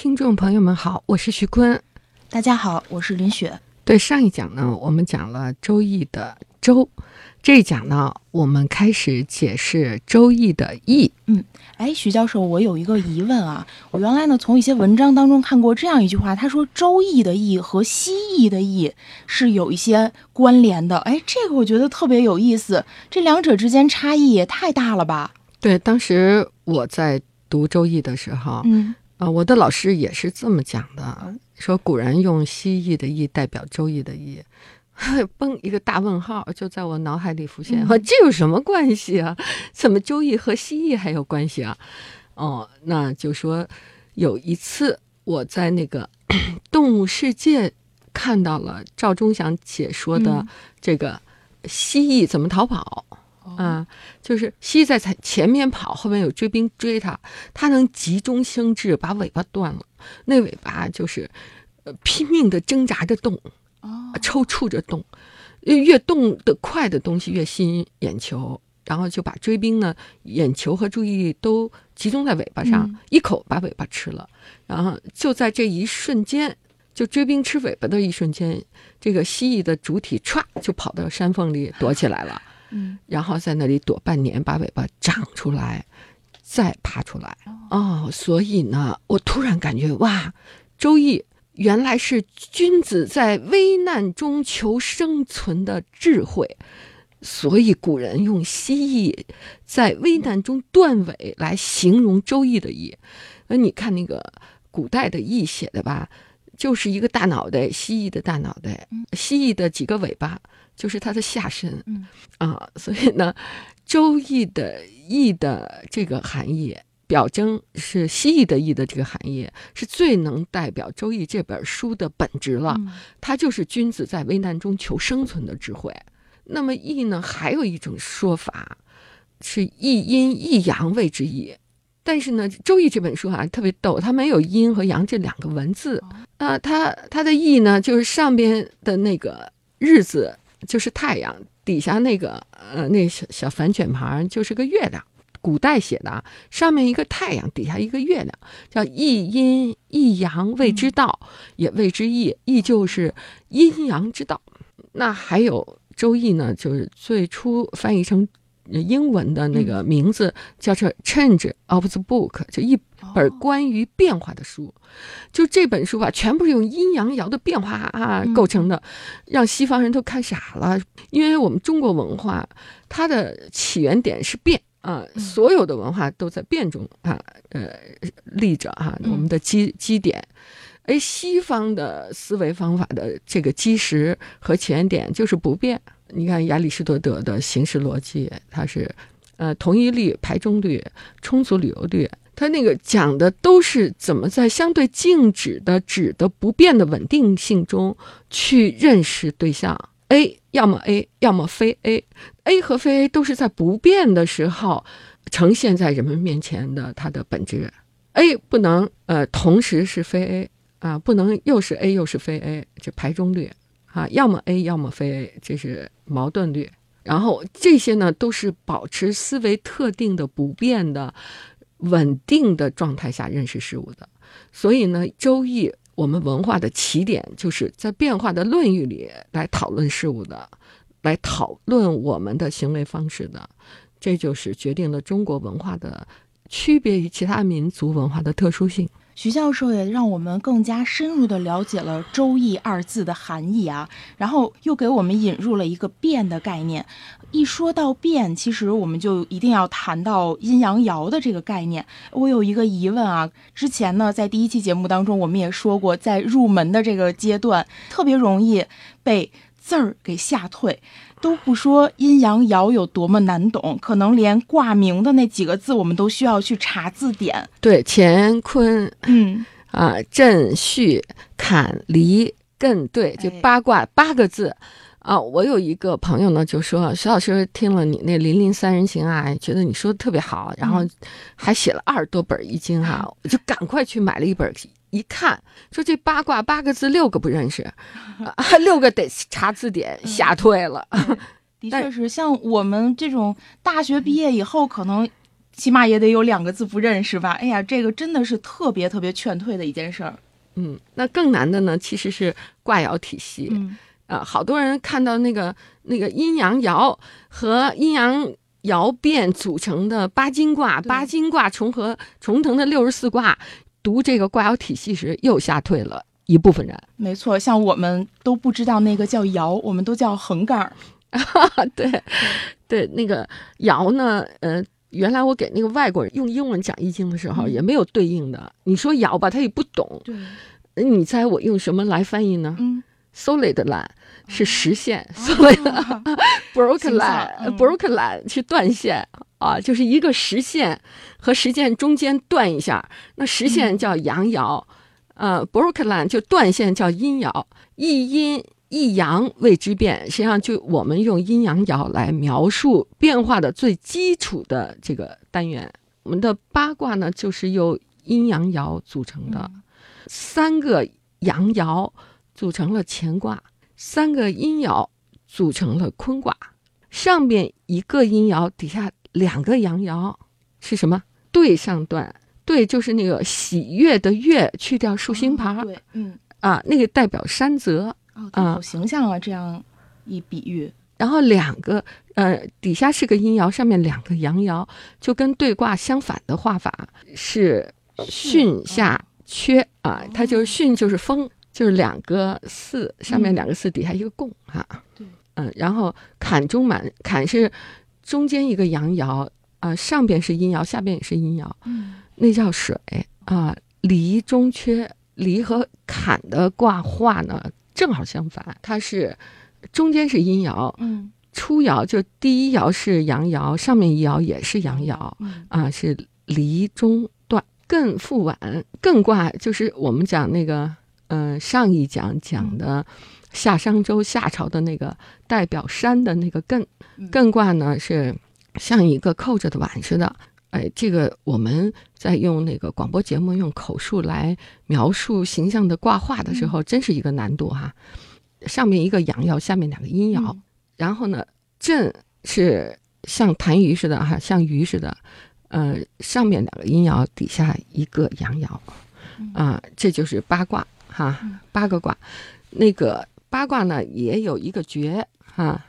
听众朋友们好，我是徐坤。大家好，我是林雪。对上一讲呢，我们讲了《周易》的“周”，这一讲呢，我们开始解释《周易》的“易”。嗯，哎，徐教授，我有一个疑问啊，我原来呢从一些文章当中看过这样一句话，他说《周易》的“易”和西易的“易”是有一些关联的。哎，这个我觉得特别有意思，这两者之间差异也太大了吧？对，当时我在读《周易》的时候，嗯。啊，我的老师也是这么讲的，说古人用西易的易代表周易的易，嘣一个大问号就在我脑海里浮现，这有什么关系啊？怎么周易和西易还有关系啊？哦，那就说有一次我在那个 动物世界看到了赵忠祥解说的这个蜥蜴怎么逃跑。啊，就是蜥蜴在前前面跑，后面有追兵追它，它能急中生智把尾巴断了，那尾巴就是，呃，拼命的挣扎着动，抽搐着动，越动的快的东西越吸引眼球，然后就把追兵呢眼球和注意力都集中在尾巴上，一口把尾巴吃了，然后就在这一瞬间，就追兵吃尾巴的一瞬间，这个蜥蜴的主体歘就跑到山缝里躲起来了。嗯，然后在那里躲半年，把尾巴长出来，再爬出来。哦，所以呢，我突然感觉哇，周易原来是君子在危难中求生存的智慧。所以古人用蜥蜴在危难中断尾来形容周易的易。那你看那个古代的易写的吧，就是一个大脑袋，蜥蜴的大脑袋，蜥蜴的几个尾巴。就是它的下身，嗯啊，所以呢，《周易》的“易”的这个含义，表征是蜥蜴的“易”的这个含义，是最能代表《周易》这本书的本质了。它就是君子在危难中求生存的智慧。那么“易”呢，还有一种说法是“一阴一阳谓之易”，但是呢，《周易》这本书啊特别逗，它没有“阴”和“阳”这两个文字啊，它它的“意”呢，就是上边的那个日子。就是太阳底下那个呃，那小小反卷旁就是个月亮，古代写的，上面一个太阳，底下一个月亮，叫一阴一阳谓之道，也谓之易，易就是阴阳之道。那还有《周易》呢，就是最初翻译成。英文的那个名字叫做《Change of the Book》，就一本关于变化的书。就这本书吧，全部是用阴阳爻的变化啊构成的，让西方人都看傻了。因为我们中国文化，它的起源点是变啊，所有的文化都在变中啊，呃，立着哈，我们的基基点。哎，西方的思维方法的这个基石和起源点就是不变。你看亚里士多德的形式逻辑，它是，呃，同一律、排中律、充足理由律，它那个讲的都是怎么在相对静止的、指的不变的稳定性中去认识对象。A，要么 A，要么非 A，A 和非 A 都是在不变的时候呈现在人们面前的它的本质，A 不能呃同时是非 A 啊，不能又是 A 又是非 A，这排中律。啊，要么 A，要么非 A，这是矛盾律。然后这些呢，都是保持思维特定的、不变的、稳定的状态下认识事物的。所以呢，《周易》我们文化的起点就是在变化的论域里来讨论事物的，来讨论我们的行为方式的。这就是决定了中国文化的区别于其他民族文化的特殊性。徐教授也让我们更加深入的了解了“周易”二字的含义啊，然后又给我们引入了一个“变”的概念。一说到变，其实我们就一定要谈到阴阳爻的这个概念。我有一个疑问啊，之前呢，在第一期节目当中，我们也说过，在入门的这个阶段，特别容易被字儿给吓退。都不说阴阳爻有多么难懂，可能连挂名的那几个字，我们都需要去查字典。对，乾坤，嗯啊，震巽坎离艮兑，这哎八卦八个字。啊，我有一个朋友呢，就说徐老师听了你那《林林三人行》啊，觉得你说的特别好，然后还写了二十多本易经哈、我就赶快去买了一本，一看说这八卦八个字六个不认识，啊、六个得查字典，吓退了。但的确是，像我们这种大学毕业以后，可能起码也得有两个字不认识吧。哎呀，这个真的是特别特别劝退的一件事儿。嗯，那更难的呢，其实是卦爻体系。嗯啊，好多人看到那个那个阴阳爻和阴阳爻变组成的八金卦，八金卦重合重腾的六十四卦，读这个卦爻体系时又吓退了一部分人。没错，像我们都不知道那个叫爻，我们都叫横杠儿。对，对，那个爻呢，呃。原来我给那个外国人用英文讲易经的时候，嗯也没有对应的。你说爻吧，他也不懂。对，你猜我用什么来翻译呢？嗯，solid line 是实线，solid 哦 broken line、嗯 broken line 是断线啊，就是一个实线和实线中间断一下，那实线叫阳爻，呃，broken line 就断线叫阴爻，一阴一阳谓之变。实际上，就我们用阴阳爻来描述变化的最基础的这个单元。我们的八卦呢，就是由阴阳爻组成的，三个阳爻组成了乾卦，三个阴爻组成了坤卦。上边一个阴爻，底下两个阳爻，是什么？对上段，对就是那个喜悦的悦，去掉竖心旁、对，嗯，啊，那个代表山泽。哦，对好形象啊，这样一比喻。然后两个呃底下是个阴爻，上面两个阳爻，就跟对卦相反的画法是巽下缺啊，它就是巽就是风，就是两个四，上面两个四，底下一个共哈。对，嗯，然后坎中满，坎是中间一个阳爻啊，上边是阴爻，下边也是阴爻，嗯那叫水啊。离中缺，离和坎的卦画呢正好相反，它是中间是阴爻，嗯初爻就第一爻是阳爻，上面一爻也是阳爻嗯啊，是离中断。艮复晚，艮卦就是我们讲那个，呃，上一讲讲的夏商周夏朝的那个代表山的那个艮，嗯。艮卦呢是像一个扣着的碗似的。哎，这个我们在用那个广播节目用口述来描述形象的挂画的时候，真是一个难度哈。上面一个阳爻，下面两个阴爻，嗯。然后呢，震是像痰盂似的哈，像鱼似的，呃，上面两个阴爻，底下一个阳爻，啊、这就是八卦哈，八个卦。那个八卦呢，也有一个诀哈。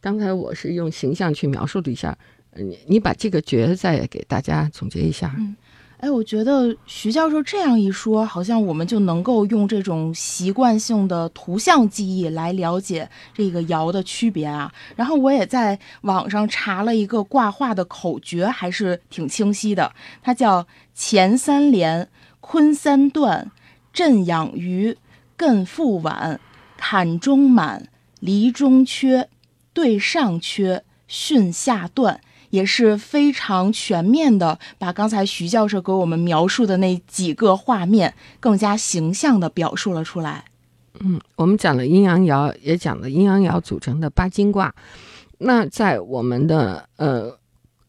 刚才我是用形象去描述了一下，你你把这个诀再给大家总结一下。嗯哎，我觉得徐教授这样一说，好像我们就能够用这种习惯性的图像记忆来了解这个爻的区别啊。然后我也在网上查了一个卦画的口诀，还是挺清晰的。它叫乾三连，坤三断，震养鱼，艮复晚，坎中满，离中缺，对上缺，巽下断。也是非常全面的，把刚才徐教授给我们描述的那几个画面更加形象的表述了出来。嗯，我们讲了阴阳爻，也讲了阴阳爻组成的八金卦。那在我们的呃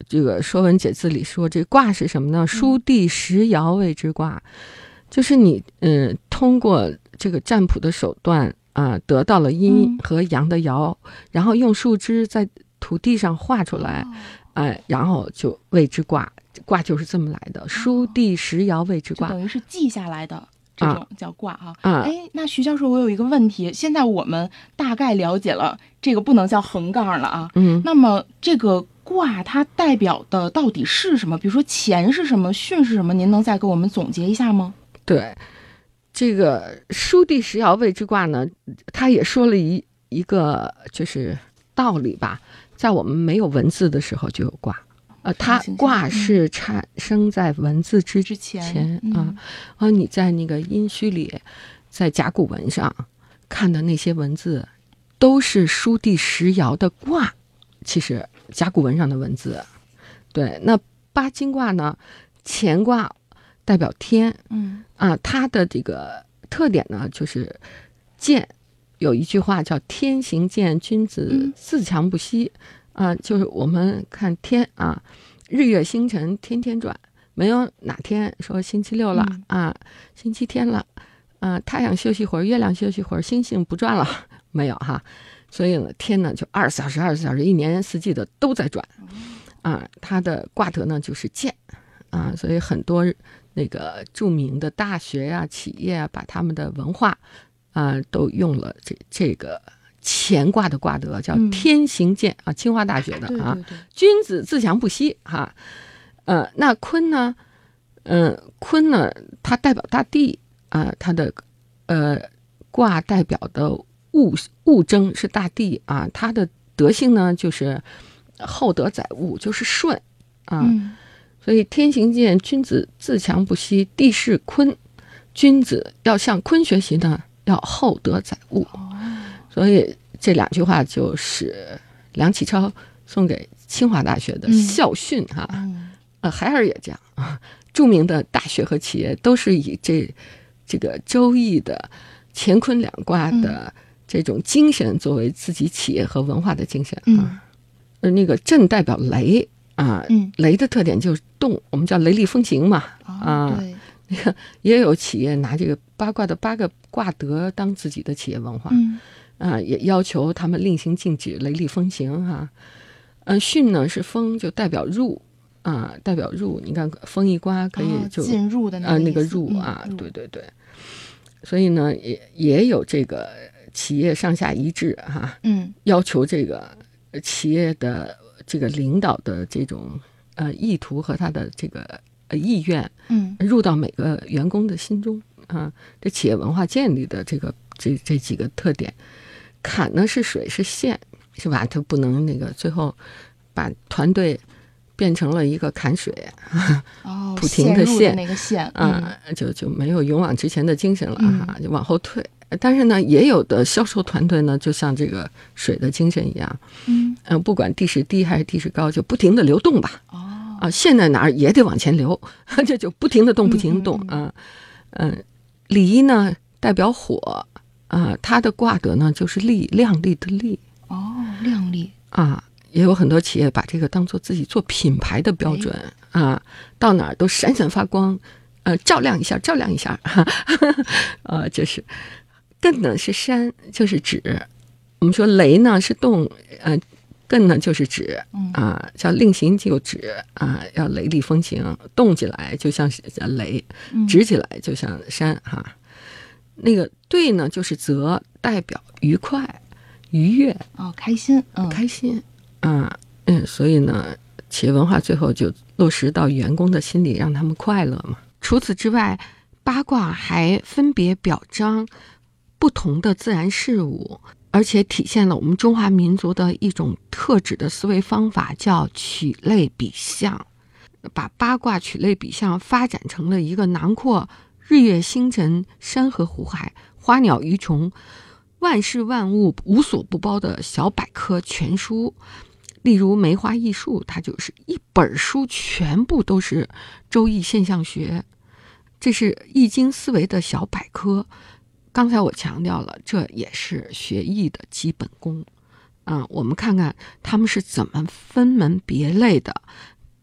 这个《说文解字》里说，这卦是什么呢？书地十爻谓之卦，就是你嗯、呃、通过这个占卜的手段啊、得到了阴嗯和阳的爻，然后用树枝在土地上画出来，哎、然后就谓之卦。卦就是这么来的，书地十爻谓之卦。就等于是记下来的这种叫卦哈。啊哎，那徐教授，我有一个问题，现在我们大概了解了这个不能叫横杠了啊。嗯，那么这个卦它代表的到底是什么？比如说乾是什么，巽是什么？您能再给我们总结一下吗？对，这个书第十爻谓之卦呢，他也说了一一个就是道理吧，在我们没有文字的时候就有卦。呃，它卦嗯是产生在文字之之前啊，啊，你在那个殷墟里，在甲骨文上看的那些文字，都是书第十爻的卦，其实甲骨文上的文字。对，那八金卦呢？乾卦代表天，嗯。啊，它的这个特点呢，就是健。有一句话叫“天行健，君子自强不息”，啊，就是我们看天啊，日月星辰天天转，没有哪天说星期六了啊，星期天了，啊，太阳休息会儿，月亮休息会儿，星星不转了，没有哈。所以呢，天呢就二十四小时，二十四小时，一年四季的都在转，啊，它的卦德呢就是健，啊，所以很多那个著名的大学呀、企业啊，把他们的文化。啊，都用了这这个乾卦的卦德，叫天行健啊，清华大学的啊，君子自强不息哈。呃，那坤呢？嗯，坤呢，它代表大地啊，它的呃卦代表的物物征是大地啊，它的德性呢就是厚德载物，就是顺啊。所以天行健，君子自强不息，地势坤，君子要向坤学习呢。要厚德载物，所以这两句话就是梁启超送给清华大学的校训哈。呃，海尔也这样啊。著名的大学和企业都是以这这个周易的乾坤两卦的这种精神作为自己企业和文化的精神啊。呃，那个震代表雷啊，雷的特点就是动，我们叫雷厉风行嘛啊。那个 也有企业拿这个八卦的八个卦德当自己的企业文化，啊，也要求他们令行禁止、雷厉风行哈。嗯，巽呢是风，就代表入啊，代表入。你看风一刮可以就进入的啊那个入啊，对对对。所以呢，也也有这个企业上下一致哈，嗯，要求这个企业的这个领导的这种呃意图和他的这个。呃，意愿，嗯，入到每个员工的心中啊。这企业文化建立的这个这这几个特点，坎呢是水是线，是吧？它不能那个最后把团队变成了一个坎水，哦，不停的线那个线啊，就就没有勇往直前的精神了哈，就往后退。但是呢，也有的销售团队呢，就像这个水的精神一样，嗯嗯，不管地势低还是地势高，就不停的流动吧。哦。啊，陷在哪儿也得往前流，这就不停的动，不停的动啊。嗯，离呢代表火啊，它的卦德呢就是力，亮丽的丽。哦，亮丽啊，也有很多企业把这个当做自己做品牌的标准啊，到哪儿都闪闪发光，呃，照亮一下，照亮一下。呃，就是艮呢是山，就是指我们说雷呢是动，呃。艮呢，就是指啊，叫令行就指啊，要雷厉风行，动起来就像是雷，直起来就像山哈。那个对呢，就是泽，代表愉快、愉悦哦，开心，开心啊，嗯，所以呢，企业文化最后就落实到员工的心里，让他们快乐嘛。除此之外，八卦还分别表彰不同的自然事物。而且体现了我们中华民族的一种特质的思维方法，叫取类比象，把八卦取类比象发展成了一个囊括日月星辰、山河湖海、花鸟鱼虫、万事万物无所不包的小百科全书。例如梅花易数，它就是一本书，全部都是周易现象学，这是易经思维的小百科。刚才我强调了，这也是学艺的基本功，啊，我们看看他们是怎么分门别类的，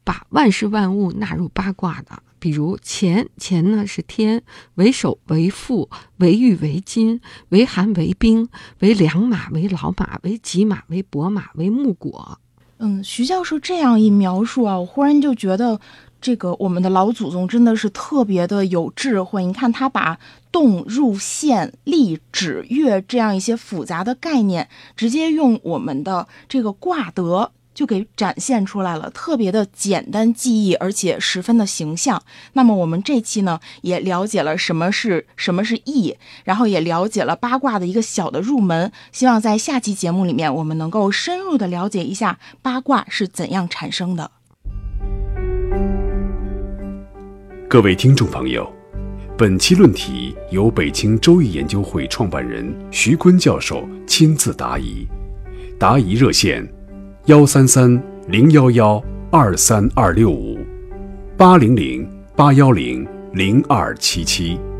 把万事万物纳入八卦的。比如钱，钱呢是天，为首为父，为玉为金，为寒为冰，为良马为老马，为吉马为伯马，为木果。嗯，徐教授这样一描述啊，我忽然就觉得。这个我们的老祖宗真的是特别的有智慧。你看，他把动、入、线、立、指、月这样一些复杂的概念，直接用我们的这个卦德就给展现出来了，特别的简单记忆，而且十分的形象。那么我们这期呢，也了解了什么是什么是易，然后也了解了八卦的一个小的入门。希望在下期节目里面，我们能够深入的了解一下八卦是怎样产生的。各位听众朋友。本期论题由北京周易研究会创办人徐坤教授亲自答疑，答疑热线：幺三三零幺幺二三二六五八零零八幺零零二七七。